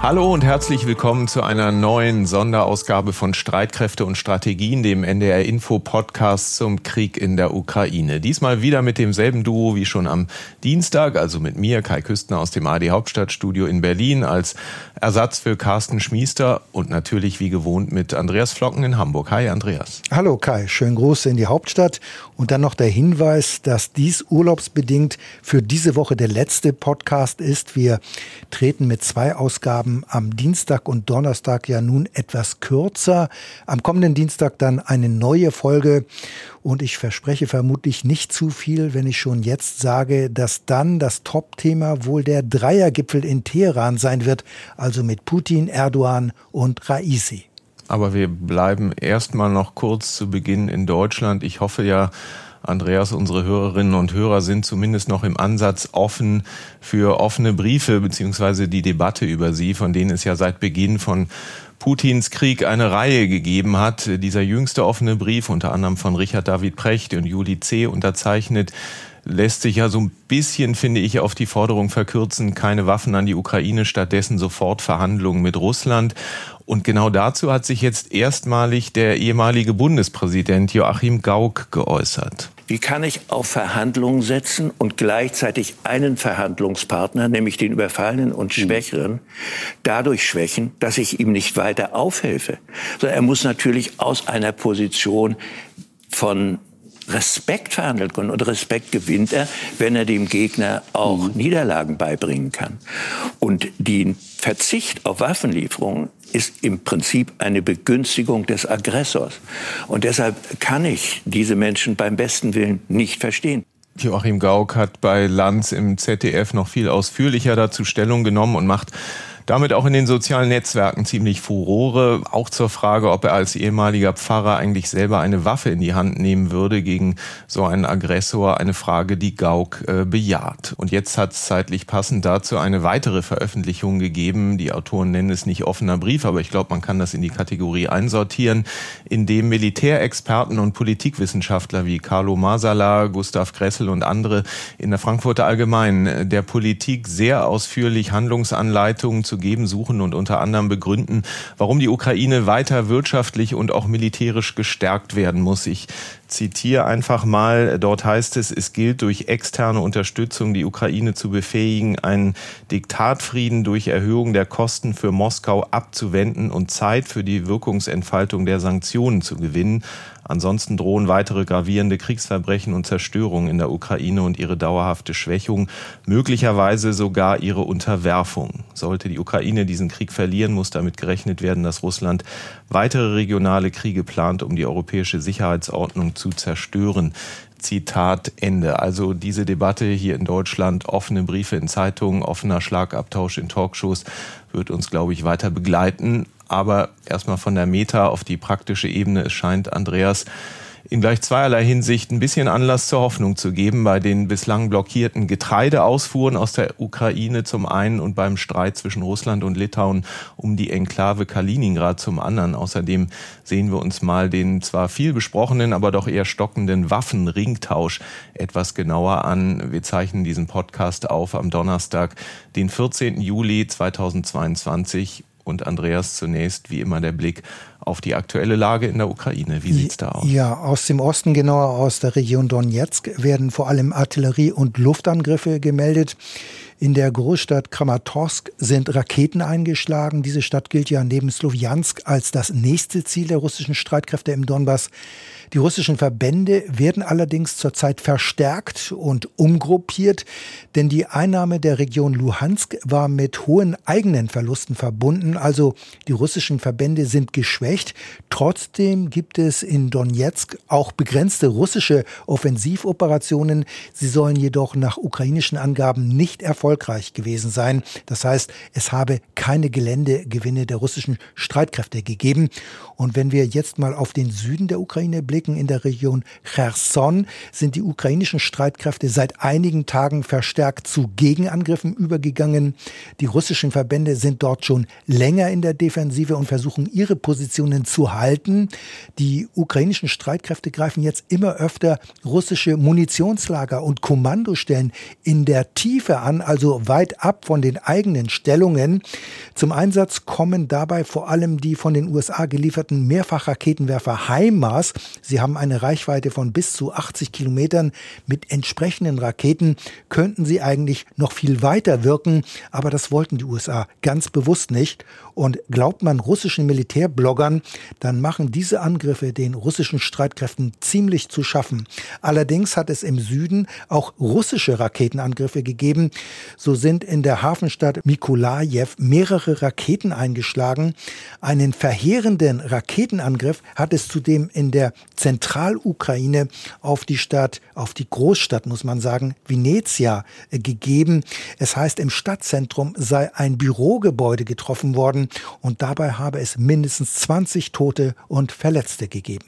Hallo und herzlich willkommen zu einer neuen Sonderausgabe von Streitkräfte und Strategien, dem NDR Info Podcast zum Krieg in der Ukraine. Diesmal wieder mit demselben Duo wie schon am Dienstag, also mit mir, Kai Küstner aus dem AD Hauptstadtstudio in Berlin als Ersatz für Carsten Schmiester und natürlich wie gewohnt mit Andreas Flocken in Hamburg. Hi Andreas. Hallo Kai, schönen Gruß in die Hauptstadt und dann noch der Hinweis, dass dies urlaubsbedingt für diese Woche der letzte Podcast ist. Wir treten mit zwei Ausgaben am Dienstag und Donnerstag ja nun etwas kürzer. Am kommenden Dienstag dann eine neue Folge. Und ich verspreche vermutlich nicht zu viel, wenn ich schon jetzt sage, dass dann das Top-Thema wohl der Dreiergipfel in Teheran sein wird, also mit Putin, Erdogan und Raisi. Aber wir bleiben erstmal noch kurz zu Beginn in Deutschland. Ich hoffe ja, Andreas, unsere Hörerinnen und Hörer sind zumindest noch im Ansatz offen für offene Briefe beziehungsweise die Debatte über sie, von denen es ja seit Beginn von Putins Krieg eine Reihe gegeben hat. Dieser jüngste offene Brief, unter anderem von Richard David Precht und Juli C. unterzeichnet, lässt sich ja so ein bisschen, finde ich, auf die Forderung verkürzen, keine Waffen an die Ukraine, stattdessen sofort Verhandlungen mit Russland. Und genau dazu hat sich jetzt erstmalig der ehemalige Bundespräsident Joachim Gauck geäußert. Wie kann ich auf Verhandlungen setzen und gleichzeitig einen Verhandlungspartner, nämlich den Überfallenen und hm. Schwächeren, dadurch schwächen, dass ich ihm nicht weiter aufhelfe? Sondern er muss natürlich aus einer Position von Respekt verhandeln können. Und Respekt gewinnt er, wenn er dem Gegner auch mhm. Niederlagen beibringen kann. Und den Verzicht auf Waffenlieferungen ist im Prinzip eine Begünstigung des Aggressors. Und deshalb kann ich diese Menschen beim besten Willen nicht verstehen. Joachim Gauck hat bei Lanz im ZDF noch viel ausführlicher dazu Stellung genommen und macht damit auch in den sozialen Netzwerken ziemlich Furore. Auch zur Frage, ob er als ehemaliger Pfarrer eigentlich selber eine Waffe in die Hand nehmen würde gegen so einen Aggressor. Eine Frage, die Gauck äh, bejaht. Und jetzt hat es zeitlich passend dazu eine weitere Veröffentlichung gegeben. Die Autoren nennen es nicht offener Brief, aber ich glaube, man kann das in die Kategorie einsortieren, in dem Militärexperten und Politikwissenschaftler wie Carlo Masala, Gustav Gressel und andere in der Frankfurter Allgemeinen der Politik sehr ausführlich Handlungsanleitungen zu geben suchen und unter anderem begründen, warum die Ukraine weiter wirtschaftlich und auch militärisch gestärkt werden muss. Ich zitiere einfach mal, dort heißt es, es gilt durch externe Unterstützung die Ukraine zu befähigen, einen Diktatfrieden durch Erhöhung der Kosten für Moskau abzuwenden und Zeit für die Wirkungsentfaltung der Sanktionen zu gewinnen. Ansonsten drohen weitere gravierende Kriegsverbrechen und Zerstörungen in der Ukraine und ihre dauerhafte Schwächung, möglicherweise sogar ihre Unterwerfung. Sollte die Ukraine diesen Krieg verlieren, muss damit gerechnet werden, dass Russland weitere regionale Kriege plant, um die europäische Sicherheitsordnung zu zerstören. Zitat Ende. Also diese Debatte hier in Deutschland, offene Briefe in Zeitungen, offener Schlagabtausch in Talkshows wird uns, glaube ich, weiter begleiten. Aber erstmal von der Meta auf die praktische Ebene. Es scheint, Andreas, in gleich zweierlei Hinsicht ein bisschen Anlass zur Hoffnung zu geben bei den bislang blockierten Getreideausfuhren aus der Ukraine zum einen und beim Streit zwischen Russland und Litauen um die Enklave Kaliningrad zum anderen. Außerdem sehen wir uns mal den zwar viel besprochenen, aber doch eher stockenden Waffenringtausch etwas genauer an. Wir zeichnen diesen Podcast auf am Donnerstag, den 14. Juli 2022 und Andreas zunächst wie immer der Blick auf die aktuelle Lage in der Ukraine. Wie sieht's da aus? Ja, aus dem Osten, genauer aus der Region Donetsk, werden vor allem Artillerie- und Luftangriffe gemeldet. In der Großstadt Kramatorsk sind Raketen eingeschlagen. Diese Stadt gilt ja neben Slowiansk als das nächste Ziel der russischen Streitkräfte im Donbass. Die russischen Verbände werden allerdings zurzeit verstärkt und umgruppiert, denn die Einnahme der Region Luhansk war mit hohen eigenen Verlusten verbunden. Also die russischen Verbände sind geschwächt. Trotzdem gibt es in Donetsk auch begrenzte russische Offensivoperationen. Sie sollen jedoch nach ukrainischen Angaben nicht erfolgreich gewesen sein. Das heißt, es habe keine Geländegewinne der russischen Streitkräfte gegeben. Und wenn wir jetzt mal auf den Süden der Ukraine blicken, in der Region Cherson, sind die ukrainischen Streitkräfte seit einigen Tagen verstärkt zu Gegenangriffen übergegangen. Die russischen Verbände sind dort schon länger in der Defensive und versuchen ihre Positionen zu halten. Die ukrainischen Streitkräfte greifen jetzt immer öfter russische Munitionslager und Kommandostellen in der Tiefe an, also also weit ab von den eigenen Stellungen. Zum Einsatz kommen dabei vor allem die von den USA gelieferten Mehrfachraketenwerfer HIMARS. Sie haben eine Reichweite von bis zu 80 Kilometern. Mit entsprechenden Raketen könnten sie eigentlich noch viel weiter wirken, aber das wollten die USA ganz bewusst nicht. Und glaubt man russischen Militärbloggern, dann machen diese Angriffe den russischen Streitkräften ziemlich zu schaffen. Allerdings hat es im Süden auch russische Raketenangriffe gegeben. So sind in der Hafenstadt Mikolajew mehrere Raketen eingeschlagen. Einen verheerenden Raketenangriff hat es zudem in der Zentralukraine auf die Stadt, auf die Großstadt, muss man sagen, Venezia äh, gegeben. Es heißt, im Stadtzentrum sei ein Bürogebäude getroffen worden und dabei habe es mindestens 20 Tote und Verletzte gegeben.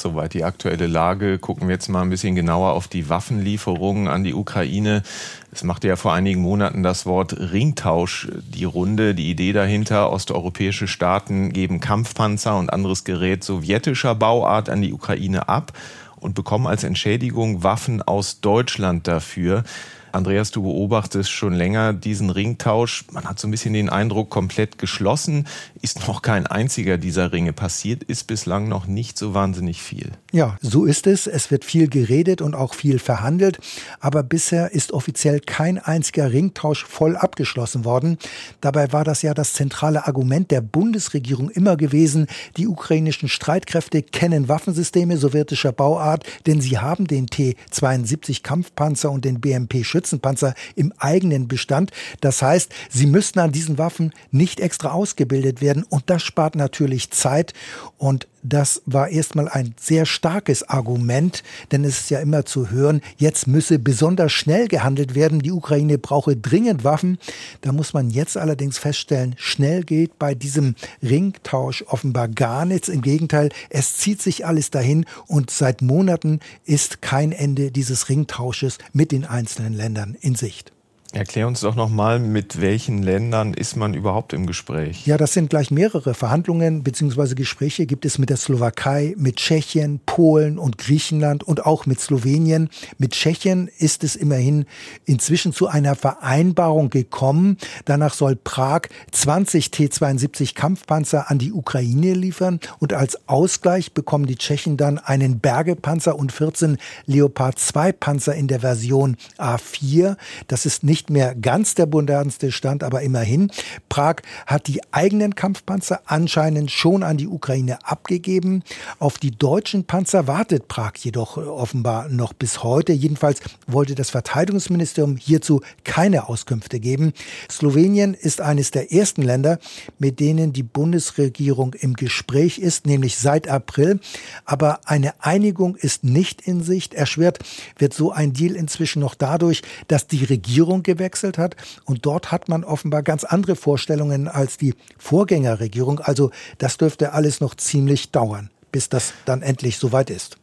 Soweit die aktuelle Lage. Gucken wir jetzt mal ein bisschen genauer auf die Waffenlieferungen an die Ukraine. Es machte ja vor einigen Monaten das Wort Ringtausch die Runde. Die Idee dahinter, osteuropäische Staaten geben Kampfpanzer und anderes Gerät sowjetischer Bauart an die Ukraine ab und bekommen als Entschädigung Waffen aus Deutschland dafür. Andreas, du beobachtest schon länger diesen Ringtausch. Man hat so ein bisschen den Eindruck, komplett geschlossen ist noch kein einziger dieser Ringe. Passiert ist bislang noch nicht so wahnsinnig viel. Ja, so ist es. Es wird viel geredet und auch viel verhandelt. Aber bisher ist offiziell kein einziger Ringtausch voll abgeschlossen worden. Dabei war das ja das zentrale Argument der Bundesregierung immer gewesen. Die ukrainischen Streitkräfte kennen Waffensysteme sowjetischer Bauart, denn sie haben den T-72 Kampfpanzer und den BMP Schützenpanzer im eigenen Bestand. Das heißt, sie müssten an diesen Waffen nicht extra ausgebildet werden und das spart natürlich Zeit und das war erstmal ein sehr starkes Argument, denn es ist ja immer zu hören, jetzt müsse besonders schnell gehandelt werden, die Ukraine brauche dringend Waffen. Da muss man jetzt allerdings feststellen, schnell geht bei diesem Ringtausch offenbar gar nichts. Im Gegenteil, es zieht sich alles dahin und seit Monaten ist kein Ende dieses Ringtausches mit den einzelnen Ländern in Sicht. Erklär uns doch nochmal, mit welchen Ländern ist man überhaupt im Gespräch? Ja, das sind gleich mehrere Verhandlungen bzw. Gespräche gibt es mit der Slowakei, mit Tschechien, Polen und Griechenland und auch mit Slowenien. Mit Tschechien ist es immerhin inzwischen zu einer Vereinbarung gekommen. Danach soll Prag 20 T-72 Kampfpanzer an die Ukraine liefern und als Ausgleich bekommen die Tschechen dann einen Bergepanzer und 14 Leopard 2 Panzer in der Version A4. Das ist nicht nicht mehr ganz der modernste Stand, aber immerhin. Prag hat die eigenen Kampfpanzer anscheinend schon an die Ukraine abgegeben. Auf die deutschen Panzer wartet Prag jedoch offenbar noch bis heute. Jedenfalls wollte das Verteidigungsministerium hierzu keine Auskünfte geben. Slowenien ist eines der ersten Länder, mit denen die Bundesregierung im Gespräch ist, nämlich seit April. Aber eine Einigung ist nicht in Sicht. Erschwert wird so ein Deal inzwischen noch dadurch, dass die Regierung gewechselt hat. Und dort hat man offenbar ganz andere Vorstellungen als die Vorgängerregierung. Also das dürfte alles noch ziemlich dauern, bis das dann endlich soweit ist.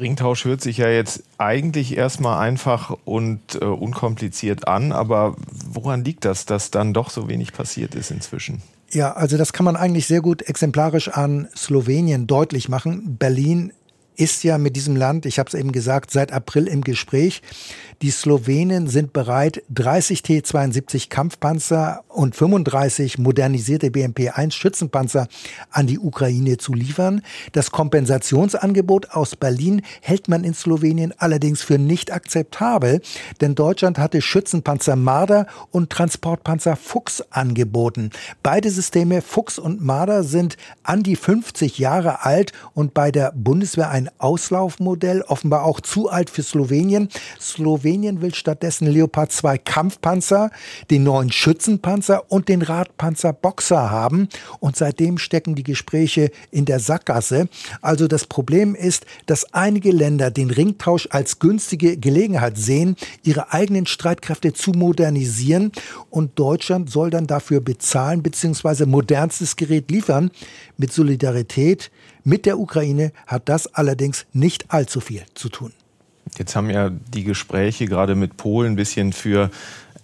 Ringtausch hört sich ja jetzt eigentlich erstmal einfach und äh, unkompliziert an, aber woran liegt das, dass dann doch so wenig passiert ist inzwischen? Ja, also das kann man eigentlich sehr gut exemplarisch an Slowenien deutlich machen. Berlin ist ja mit diesem Land, ich habe es eben gesagt, seit April im Gespräch. Die Slowenen sind bereit, 30 T-72 Kampfpanzer und 35 modernisierte BMP-1 Schützenpanzer an die Ukraine zu liefern. Das Kompensationsangebot aus Berlin hält man in Slowenien allerdings für nicht akzeptabel, denn Deutschland hatte Schützenpanzer Marder und Transportpanzer Fuchs angeboten. Beide Systeme Fuchs und Marder sind an die 50 Jahre alt und bei der Bundeswehr ein Auslaufmodell, offenbar auch zu alt für Slowenien. Slowenien will stattdessen Leopard 2 Kampfpanzer, den neuen Schützenpanzer und den Radpanzer Boxer haben. Und seitdem stecken die Gespräche in der Sackgasse. Also das Problem ist, dass einige Länder den Ringtausch als günstige Gelegenheit sehen, ihre eigenen Streitkräfte zu modernisieren. Und Deutschland soll dann dafür bezahlen bzw. modernstes Gerät liefern. Mit Solidarität mit der Ukraine hat das allerdings nicht allzu viel zu tun. Jetzt haben ja die Gespräche gerade mit Polen ein bisschen für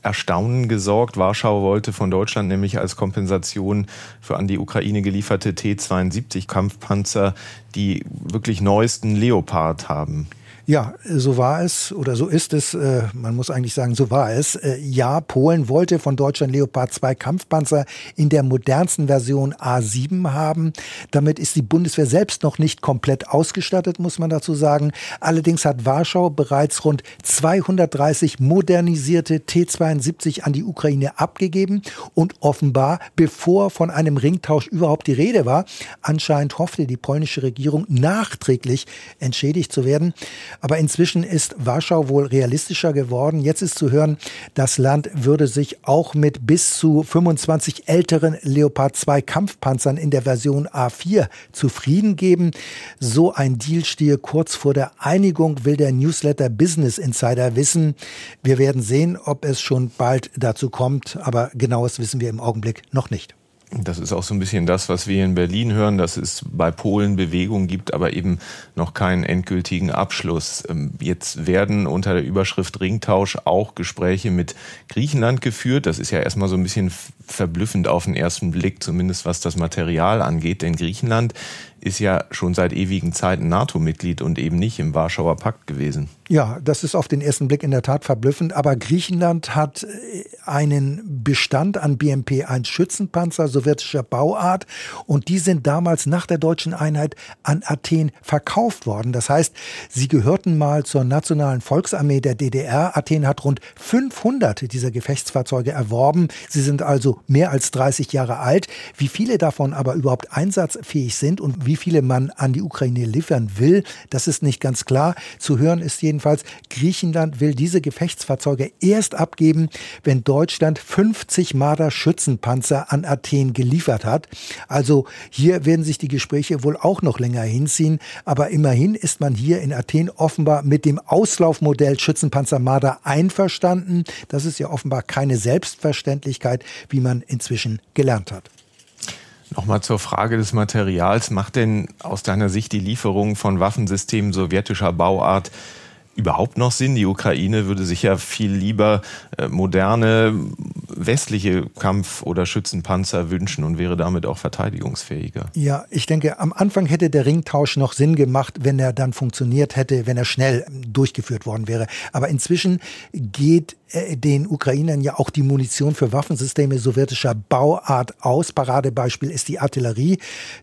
Erstaunen gesorgt. Warschau wollte von Deutschland nämlich als Kompensation für an die Ukraine gelieferte T-72 Kampfpanzer die wirklich neuesten Leopard haben. Ja, so war es oder so ist es. Äh, man muss eigentlich sagen, so war es. Äh, ja, Polen wollte von Deutschland Leopard 2 Kampfpanzer in der modernsten Version A7 haben. Damit ist die Bundeswehr selbst noch nicht komplett ausgestattet, muss man dazu sagen. Allerdings hat Warschau bereits rund 230 modernisierte T-72 an die Ukraine abgegeben und offenbar, bevor von einem Ringtausch überhaupt die Rede war, anscheinend hoffte die polnische Regierung nachträglich entschädigt zu werden. Aber inzwischen ist Warschau wohl realistischer geworden. Jetzt ist zu hören, das Land würde sich auch mit bis zu 25 älteren Leopard 2 Kampfpanzern in der Version A4 zufrieden geben. So ein Deal stehe kurz vor der Einigung, will der Newsletter Business Insider wissen. Wir werden sehen, ob es schon bald dazu kommt, aber genaues wissen wir im Augenblick noch nicht. Das ist auch so ein bisschen das, was wir in Berlin hören, dass es bei Polen Bewegung gibt, aber eben noch keinen endgültigen Abschluss. Ähm, jetzt werden unter der Überschrift Ringtausch auch Gespräche mit Griechenland geführt. Das ist ja erstmal so ein bisschen verblüffend auf den ersten Blick, zumindest was das Material angeht, denn Griechenland ist ja schon seit ewigen Zeiten NATO-Mitglied und eben nicht im Warschauer Pakt gewesen. Ja, das ist auf den ersten Blick in der Tat verblüffend. Aber Griechenland hat äh, einen Bestand an BMP-1 Schützenpanzer sowjetischer Bauart und die sind damals nach der deutschen Einheit an Athen verkauft worden. Das heißt, sie gehörten mal zur nationalen Volksarmee der DDR. Athen hat rund 500 dieser Gefechtsfahrzeuge erworben. Sie sind also mehr als 30 Jahre alt. Wie viele davon aber überhaupt einsatzfähig sind und wie viele man an die Ukraine liefern will, das ist nicht ganz klar. Zu hören ist jedenfalls, Griechenland will diese Gefechtsfahrzeuge erst abgeben, wenn Deutschland 50 Marder Schützenpanzer an Athen geliefert hat. Also hier werden sich die Gespräche wohl auch noch länger hinziehen. Aber immerhin ist man hier in Athen offenbar mit dem Auslaufmodell Schützenpanzer Marder einverstanden. Das ist ja offenbar keine Selbstverständlichkeit, wie man inzwischen gelernt hat. Nochmal zur Frage des Materials. Macht denn aus deiner Sicht die Lieferung von Waffensystemen sowjetischer Bauart überhaupt noch Sinn? Die Ukraine würde sich ja viel lieber äh, moderne westliche Kampf- oder Schützenpanzer wünschen und wäre damit auch verteidigungsfähiger. Ja, ich denke, am Anfang hätte der Ringtausch noch Sinn gemacht, wenn er dann funktioniert hätte, wenn er schnell durchgeführt worden wäre. Aber inzwischen geht den Ukrainern ja auch die Munition für Waffensysteme sowjetischer Bauart aus. Paradebeispiel ist die Artillerie.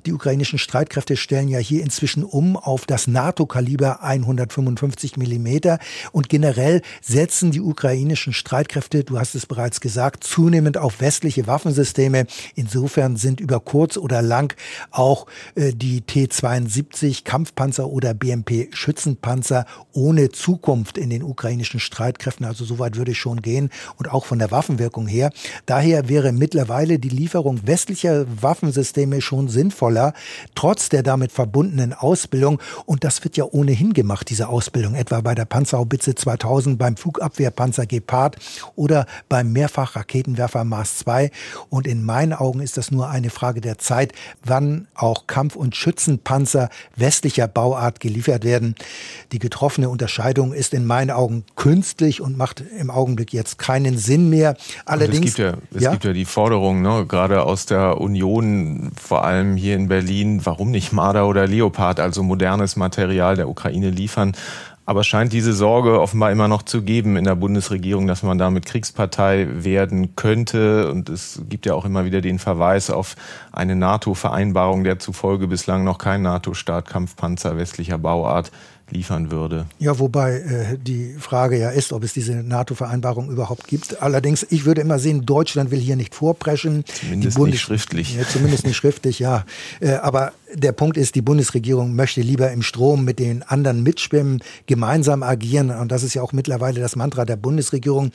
Die ukrainischen Streitkräfte stellen ja hier inzwischen um auf das NATO-Kaliber 155 Millimeter. Und generell setzen die ukrainischen Streitkräfte, du hast es bereits gesagt, zunehmend auf westliche Waffensysteme. Insofern sind über kurz oder lang auch äh, die T-72 Kampfpanzer oder BMP Schützenpanzer ohne Zukunft in den ukrainischen Streitkräften. Also soweit würde schon gehen und auch von der Waffenwirkung her. Daher wäre mittlerweile die Lieferung westlicher Waffensysteme schon sinnvoller, trotz der damit verbundenen Ausbildung. Und das wird ja ohnehin gemacht, diese Ausbildung, etwa bei der Panzerhaubitze 2000, beim Flugabwehrpanzer Gepard oder beim Mehrfachraketenwerfer Mars 2. Und in meinen Augen ist das nur eine Frage der Zeit, wann auch Kampf- und Schützenpanzer westlicher Bauart geliefert werden. Die getroffene Unterscheidung ist in meinen Augen künstlich und macht im Augenblick Augenblick jetzt keinen Sinn mehr. Allerdings. es gibt ja, es ja? gibt ja die Forderung, ne, gerade aus der Union, vor allem hier in Berlin, warum nicht Marder oder Leopard, also modernes Material der Ukraine liefern. Aber es scheint diese Sorge offenbar immer noch zu geben in der Bundesregierung, dass man damit Kriegspartei werden könnte. Und es gibt ja auch immer wieder den Verweis auf eine NATO-Vereinbarung, der zufolge bislang noch kein NATO-Staat Kampfpanzer westlicher Bauart liefern würde. Ja, wobei äh, die Frage ja ist, ob es diese NATO-Vereinbarung überhaupt gibt. Allerdings, ich würde immer sehen, Deutschland will hier nicht vorpreschen. Zumindest nicht schriftlich. Ja, zumindest nicht schriftlich, ja. Äh, aber der Punkt ist, die Bundesregierung möchte lieber im Strom mit den anderen mitschwimmen, gemeinsam agieren. Und das ist ja auch mittlerweile das Mantra der Bundesregierung.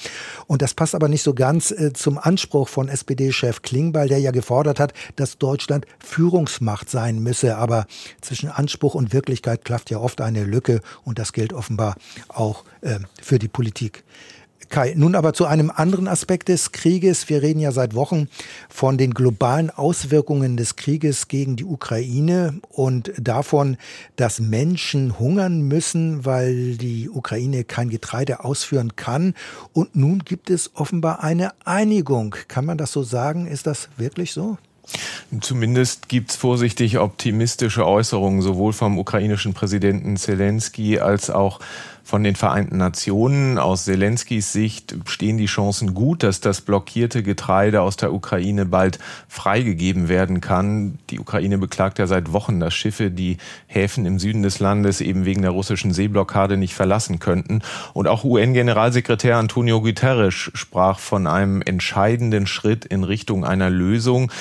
Und das passt aber nicht so ganz äh, zum Anspruch von SPD-Chef Klingbeil, der ja gefordert hat, dass Deutschland Führungsmacht sein müsse. Aber zwischen Anspruch und Wirklichkeit klafft ja oft eine Lücke. Und das gilt offenbar auch äh, für die Politik. Kai, nun aber zu einem anderen Aspekt des Krieges. Wir reden ja seit Wochen von den globalen Auswirkungen des Krieges gegen die Ukraine und davon, dass Menschen hungern müssen, weil die Ukraine kein Getreide ausführen kann. Und nun gibt es offenbar eine Einigung. Kann man das so sagen? Ist das wirklich so? Zumindest gibt es vorsichtig optimistische Äußerungen sowohl vom ukrainischen Präsidenten Zelensky als auch von den Vereinten Nationen. Aus Zelenskys Sicht stehen die Chancen gut, dass das blockierte Getreide aus der Ukraine bald freigegeben werden kann. Die Ukraine beklagt ja seit Wochen, dass Schiffe die Häfen im Süden des Landes eben wegen der russischen Seeblockade nicht verlassen könnten. Und auch UN-Generalsekretär Antonio Guterres sprach von einem entscheidenden Schritt in Richtung einer Lösung.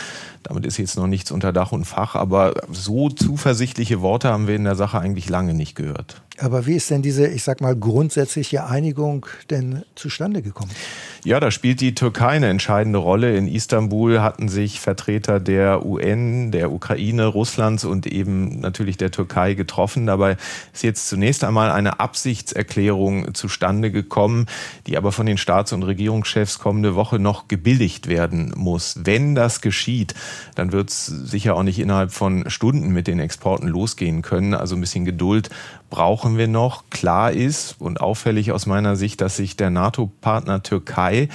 Damit ist jetzt noch nichts unter Dach und Fach, aber so zuversichtliche Worte haben wir in der Sache eigentlich lange nicht gehört. Aber wie ist denn diese, ich sag mal, grundsätzliche Einigung denn zustande gekommen? Ja, da spielt die Türkei eine entscheidende Rolle. In Istanbul hatten sich Vertreter der UN, der Ukraine, Russlands und eben natürlich der Türkei getroffen. Dabei ist jetzt zunächst einmal eine Absichtserklärung zustande gekommen, die aber von den Staats- und Regierungschefs kommende Woche noch gebilligt werden muss. Wenn das geschieht, dann wird es sicher auch nicht innerhalb von Stunden mit den Exporten losgehen können. Also ein bisschen Geduld brauchen wir noch. Klar ist und auffällig aus meiner Sicht, dass sich der NATO-Partner Türkei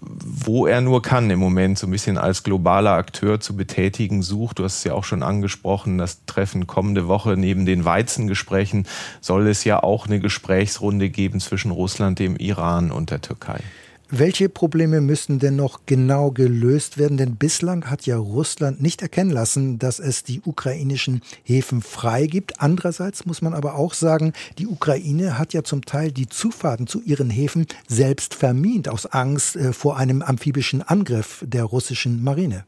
wo er nur kann im Moment so ein bisschen als globaler Akteur zu betätigen sucht. Du hast es ja auch schon angesprochen, das Treffen kommende Woche neben den Weizengesprächen soll es ja auch eine Gesprächsrunde geben zwischen Russland, dem Iran und der Türkei. Welche Probleme müssen denn noch genau gelöst werden? Denn bislang hat ja Russland nicht erkennen lassen, dass es die ukrainischen Häfen frei gibt. Andererseits muss man aber auch sagen, die Ukraine hat ja zum Teil die Zufahrten zu ihren Häfen selbst vermint aus Angst äh, vor einem amphibischen Angriff der russischen Marine.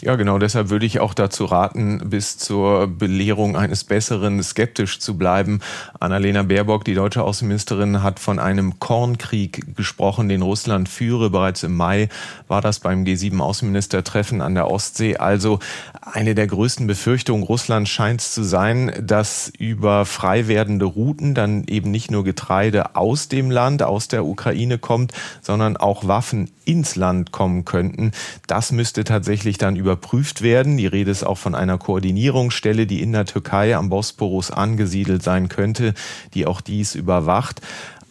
Ja, genau. Deshalb würde ich auch dazu raten, bis zur Belehrung eines Besseren skeptisch zu bleiben. Annalena Baerbock, die deutsche Außenministerin, hat von einem Kornkrieg gesprochen, den Russland führe. Bereits im Mai war das beim G7-Außenministertreffen an der Ostsee. Also eine der größten Befürchtungen Russlands scheint es zu sein, dass über frei werdende Routen dann eben nicht nur Getreide aus dem Land, aus der Ukraine kommt, sondern auch Waffen ins Land kommen könnten. Das müsste tatsächlich dann überprüft werden. Die Rede ist auch von einer Koordinierungsstelle, die in der Türkei am Bosporus angesiedelt sein könnte, die auch dies überwacht.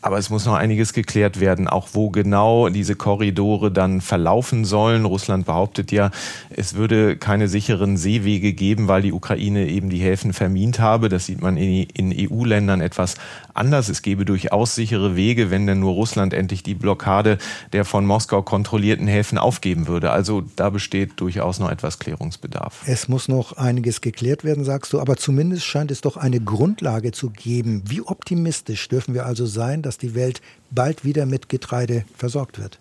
Aber es muss noch einiges geklärt werden, auch wo genau diese Korridore dann verlaufen sollen. Russland behauptet ja, es würde keine sicheren Seewege geben, weil die Ukraine eben die Häfen vermint habe. Das sieht man in EU-Ländern etwas anders. Es gäbe durchaus sichere Wege, wenn denn nur Russland endlich die Blockade der von Moskau kontrollierten Häfen aufgeben würde. Also da besteht durchaus noch etwas Klärungsbedarf. Es muss noch einiges geklärt werden, sagst du, aber zumindest scheint es doch eine Grundlage zu geben. Wie optimistisch dürfen wir also sein, dass die Welt bald wieder mit Getreide versorgt wird?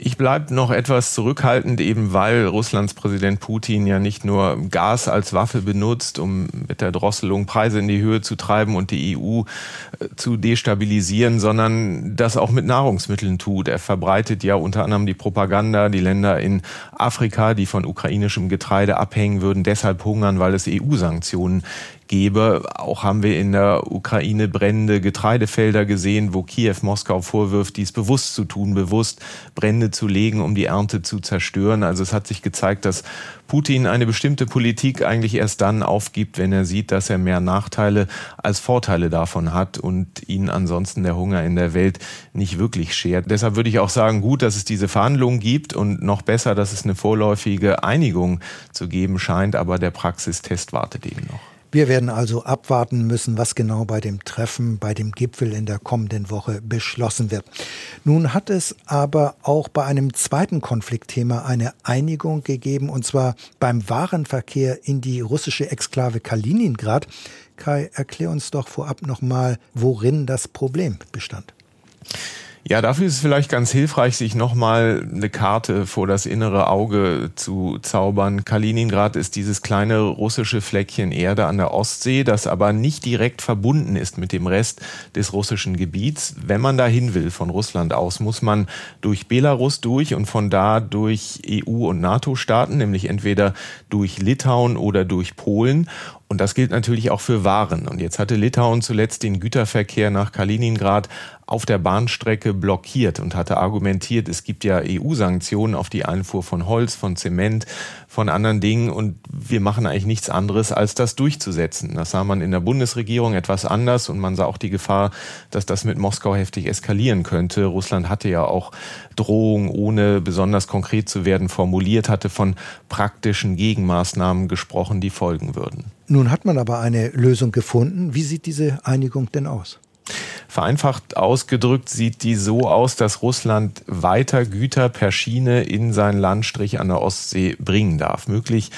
Ich bleibe noch etwas zurückhaltend, eben weil Russlands Präsident Putin ja nicht nur Gas als Waffe benutzt, um mit der Drosselung Preise in die Höhe zu treiben und die EU äh, zu destabilisieren, sondern das auch mit Nahrungsmitteln tut. Er verbreitet ja unter anderem die Propaganda, die Länder in Afrika, die von ukrainischem Getreide abhängen, würden deshalb hungern, weil es EU-Sanktionen gebe. Auch haben wir in der Ukraine brennende Getreidefelder gesehen, wo Kiew Moskau vorwirft, dies bewusst zu tun, bewusst Brände zu legen, um die Ernte zu zerstören. Also es hat sich gezeigt, dass Putin eine bestimmte Politik eigentlich erst dann aufgibt, wenn er sieht, dass er mehr Nachteile als Vorteile davon hat und ihn ansonsten der Hunger in der Welt nicht wirklich schert. Deshalb würde ich auch sagen, gut, dass es diese Verhandlungen gibt und noch besser, dass es eine vorläufige Einigung zu geben scheint, aber der Praxistest wartet eben noch. Wir werden also abwarten müssen, was genau bei dem Treffen, bei dem Gipfel in der kommenden Woche beschlossen wird. Nun hat es aber auch bei einem zweiten Konfliktthema eine Einigung gegeben, und zwar beim Warenverkehr in die russische Exklave Kaliningrad. Kai, erklär uns doch vorab nochmal, worin das Problem bestand. Ja, dafür ist es vielleicht ganz hilfreich, sich nochmal eine Karte vor das innere Auge zu zaubern. Kaliningrad ist dieses kleine russische Fleckchen Erde an der Ostsee, das aber nicht direkt verbunden ist mit dem Rest des russischen Gebiets. Wenn man dahin will von Russland aus, muss man durch Belarus durch und von da durch EU- und NATO-Staaten, nämlich entweder durch Litauen oder durch Polen. Und das gilt natürlich auch für Waren. Und jetzt hatte Litauen zuletzt den Güterverkehr nach Kaliningrad auf der Bahnstrecke blockiert und hatte argumentiert, es gibt ja EU-Sanktionen auf die Einfuhr von Holz, von Zement, von anderen Dingen und wir machen eigentlich nichts anderes, als das durchzusetzen. Das sah man in der Bundesregierung etwas anders und man sah auch die Gefahr, dass das mit Moskau heftig eskalieren könnte. Russland hatte ja auch Drohungen, ohne besonders konkret zu werden, formuliert, hatte von praktischen Gegenmaßnahmen gesprochen, die folgen würden. Nun hat man aber eine Lösung gefunden. Wie sieht diese Einigung denn aus? Vereinfacht ausgedrückt sieht die so aus, dass Russland weiter Güter per Schiene in seinen Landstrich an der Ostsee bringen darf. Möglich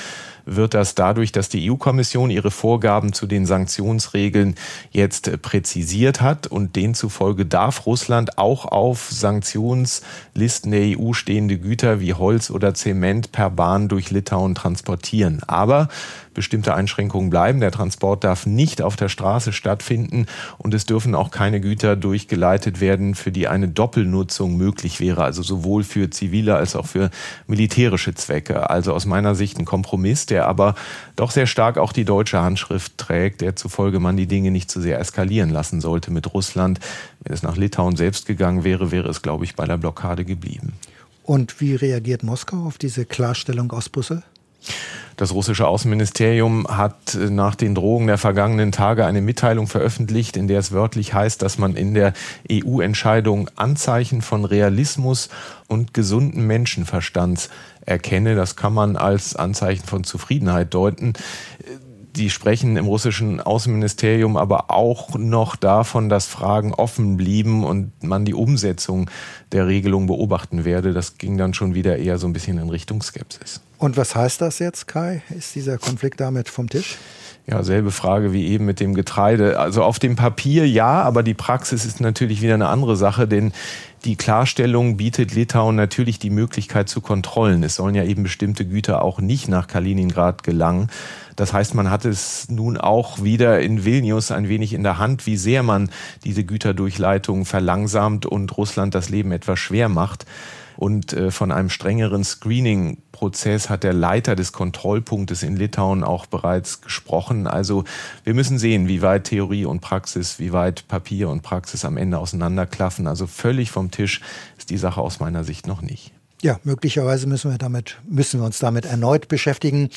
wird das dadurch, dass die EU-Kommission ihre Vorgaben zu den Sanktionsregeln jetzt präzisiert hat und demzufolge darf Russland auch auf Sanktionslisten der EU stehende Güter wie Holz oder Zement per Bahn durch Litauen transportieren. Aber bestimmte Einschränkungen bleiben. Der Transport darf nicht auf der Straße stattfinden und es dürfen auch keine Güter durchgeleitet werden, für die eine Doppelnutzung möglich wäre, also sowohl für zivile als auch für militärische Zwecke. Also aus meiner Sicht ein Kompromiss, der aber doch sehr stark auch die deutsche Handschrift trägt, der zufolge man die Dinge nicht zu sehr eskalieren lassen sollte mit Russland. Wenn es nach Litauen selbst gegangen wäre, wäre es, glaube ich, bei der Blockade geblieben. Und wie reagiert Moskau auf diese Klarstellung aus Brüssel? Das russische Außenministerium hat äh, nach den Drohungen der vergangenen Tage eine Mitteilung veröffentlicht, in der es wörtlich heißt, dass man in der EU-Entscheidung Anzeichen von Realismus und gesunden Menschenverstands erkenne. Das kann man als Anzeichen von Zufriedenheit deuten. Die sprechen im russischen Außenministerium aber auch noch davon, dass Fragen offen blieben und man die Umsetzung der Regelung beobachten werde. Das ging dann schon wieder eher so ein bisschen in Richtung Skepsis. Und was heißt das jetzt, Kai? Ist dieser Konflikt damit vom Tisch? Ja, selbe Frage wie eben mit dem Getreide. Also auf dem Papier ja, aber die Praxis ist natürlich wieder eine andere Sache, denn die Klarstellung bietet Litauen natürlich die Möglichkeit zu Kontrollen. Es sollen ja eben bestimmte Güter auch nicht nach Kaliningrad gelangen. Das heißt, man hat es nun auch wieder in Vilnius ein wenig in der Hand, wie sehr man diese Güterdurchleitung verlangsamt und Russland das Leben etwas schwer macht. Und äh, von einem strengeren Screening-Prozess hat der Leiter des Kontrollpunktes in Litauen auch bereits gesprochen. Also wir müssen sehen, wie weit Theorie und Praxis, wie weit Papier und Praxis am Ende auseinanderklaffen. Also völlig vom Tisch ist die Sache aus meiner Sicht noch nicht. Ja, möglicherweise müssen wir damit, müssen wir uns damit erneut beschäftigen.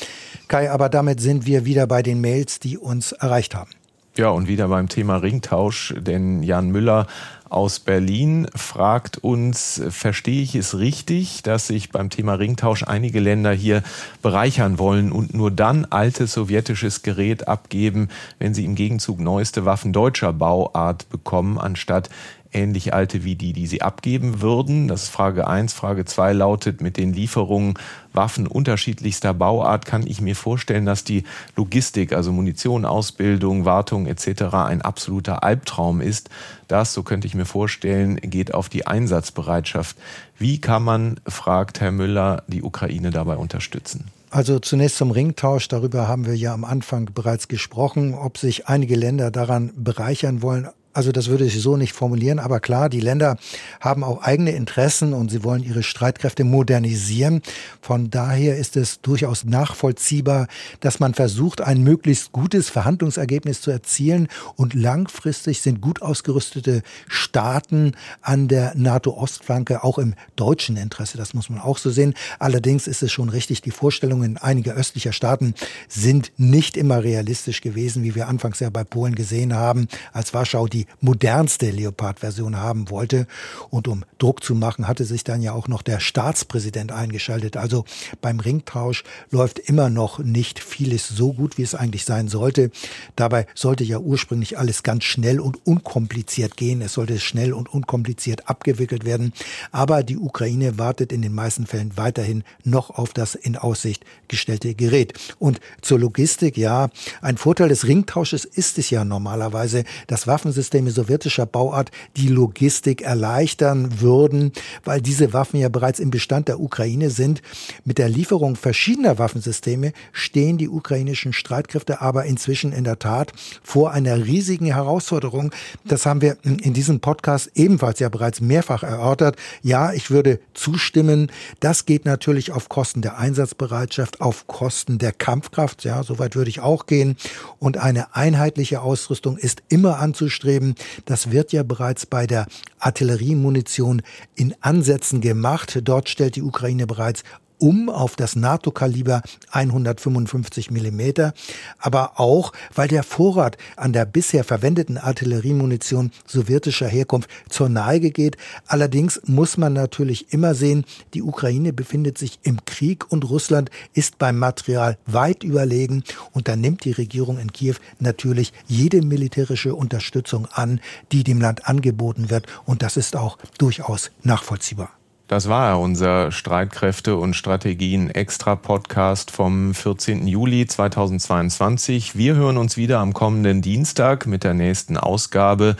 Kai, aber damit sind wir wieder bei den Mails, die uns erreicht haben. Ja, und wieder beim Thema Ringtausch, denn Jan Müller aus Berlin fragt uns, verstehe ich es richtig, dass sich beim Thema Ringtausch einige Länder hier bereichern wollen und nur dann altes sowjetisches Gerät abgeben, wenn sie im Gegenzug neueste Waffen deutscher Bauart bekommen, anstatt ähnlich alte wie die, die sie abgeben würden. Das ist Frage eins. Frage zwei lautet, mit den Lieferungen Waffen unterschiedlichster Bauart kann ich mir vorstellen, dass die Logistik, also Munition, Ausbildung, Wartung etc. ein absoluter Albtraum ist. Das, so könnte ich mir vorstellen, geht auf die Einsatzbereitschaft. Wie kann man, fragt Herr Müller, die Ukraine dabei unterstützen? Also zunächst zum Ringtausch. Darüber haben wir ja am Anfang bereits gesprochen, ob sich einige Länder daran bereichern wollen. Also das würde ich so nicht formulieren, aber klar, die Länder haben auch eigene Interessen und sie wollen ihre Streitkräfte modernisieren. Von daher ist es durchaus nachvollziehbar, dass man versucht, ein möglichst gutes Verhandlungsergebnis zu erzielen und langfristig sind gut ausgerüstete Staaten an der NATO-Ostflanke auch im deutschen Interesse. Das muss man auch so sehen. Allerdings ist es schon richtig, die Vorstellungen einiger östlicher Staaten sind nicht immer realistisch gewesen, wie wir anfangs ja bei Polen gesehen haben, als Warschau die modernste Leopard-Version haben wollte. Und um Druck zu machen, hatte sich dann ja auch noch der Staatspräsident eingeschaltet. Also beim Ringtausch läuft immer noch nicht vieles so gut, wie es eigentlich sein sollte. Dabei sollte ja ursprünglich alles ganz schnell und unkompliziert gehen. Es sollte schnell und unkompliziert abgewickelt werden. Aber die Ukraine wartet in den meisten Fällen weiterhin noch auf das in Aussicht gestellte Gerät. Und zur Logistik, ja, ein Vorteil des Ringtausches ist es ja normalerweise, das Waffensystem Waffensysteme sowjetischer Bauart die Logistik erleichtern würden, weil diese Waffen ja bereits im Bestand der Ukraine sind. Mit der Lieferung verschiedener Waffensysteme stehen die ukrainischen Streitkräfte aber inzwischen in der Tat vor einer riesigen Herausforderung. Das haben wir in diesem Podcast ebenfalls ja bereits mehrfach erörtert. Ja, ich würde zustimmen. Das geht natürlich auf Kosten der Einsatzbereitschaft, auf Kosten der Kampfkraft. Ja, soweit würde ich auch gehen. Und eine einheitliche Ausrüstung ist immer anzustreben. Das wird ja bereits bei der Artilleriemunition in Ansätzen gemacht. Dort stellt die Ukraine bereits um auf das NATO-Kaliber 155 Millimeter, aber auch, weil der Vorrat an der bisher verwendeten Artilleriemunition sowjetischer Herkunft zur Neige geht. Allerdings muss man natürlich immer sehen, die Ukraine befindet sich im Krieg und Russland ist beim Material weit überlegen und da nimmt die Regierung in Kiew natürlich jede militärische Unterstützung an, die dem Land angeboten wird und das ist auch durchaus nachvollziehbar. Das war unser Streitkräfte und Strategien Extra Podcast vom 14. Juli 2022. Wir hören uns wieder am kommenden Dienstag mit der nächsten Ausgabe.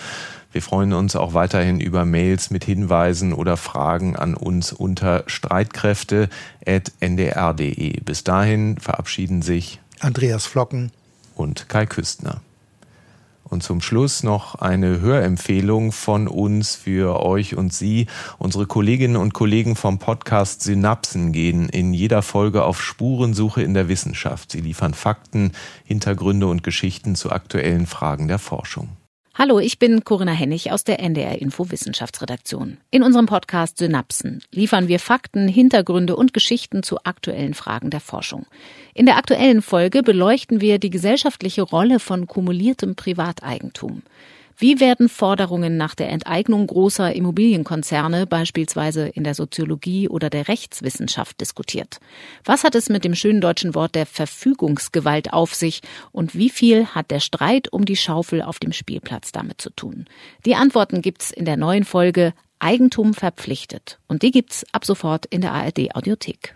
Wir freuen uns auch weiterhin über Mails mit Hinweisen oder Fragen an uns unter streitkräfte.ndr.de. Bis dahin verabschieden sich Andreas Flocken und Kai Küstner. Und zum Schluss noch eine Hörempfehlung von uns für euch und Sie. Unsere Kolleginnen und Kollegen vom Podcast Synapsen gehen in jeder Folge auf Spurensuche in der Wissenschaft. Sie liefern Fakten, Hintergründe und Geschichten zu aktuellen Fragen der Forschung. Hallo, ich bin Corinna Hennig aus der NDR Info Wissenschaftsredaktion. In unserem Podcast Synapsen liefern wir Fakten, Hintergründe und Geschichten zu aktuellen Fragen der Forschung. In der aktuellen Folge beleuchten wir die gesellschaftliche Rolle von kumuliertem Privateigentum. Wie werden Forderungen nach der Enteignung großer Immobilienkonzerne beispielsweise in der Soziologie oder der Rechtswissenschaft diskutiert? Was hat es mit dem schönen deutschen Wort der Verfügungsgewalt auf sich und wie viel hat der Streit um die Schaufel auf dem Spielplatz damit zu tun? Die Antworten gibt's in der neuen Folge Eigentum verpflichtet und die gibt's ab sofort in der ARD Audiothek.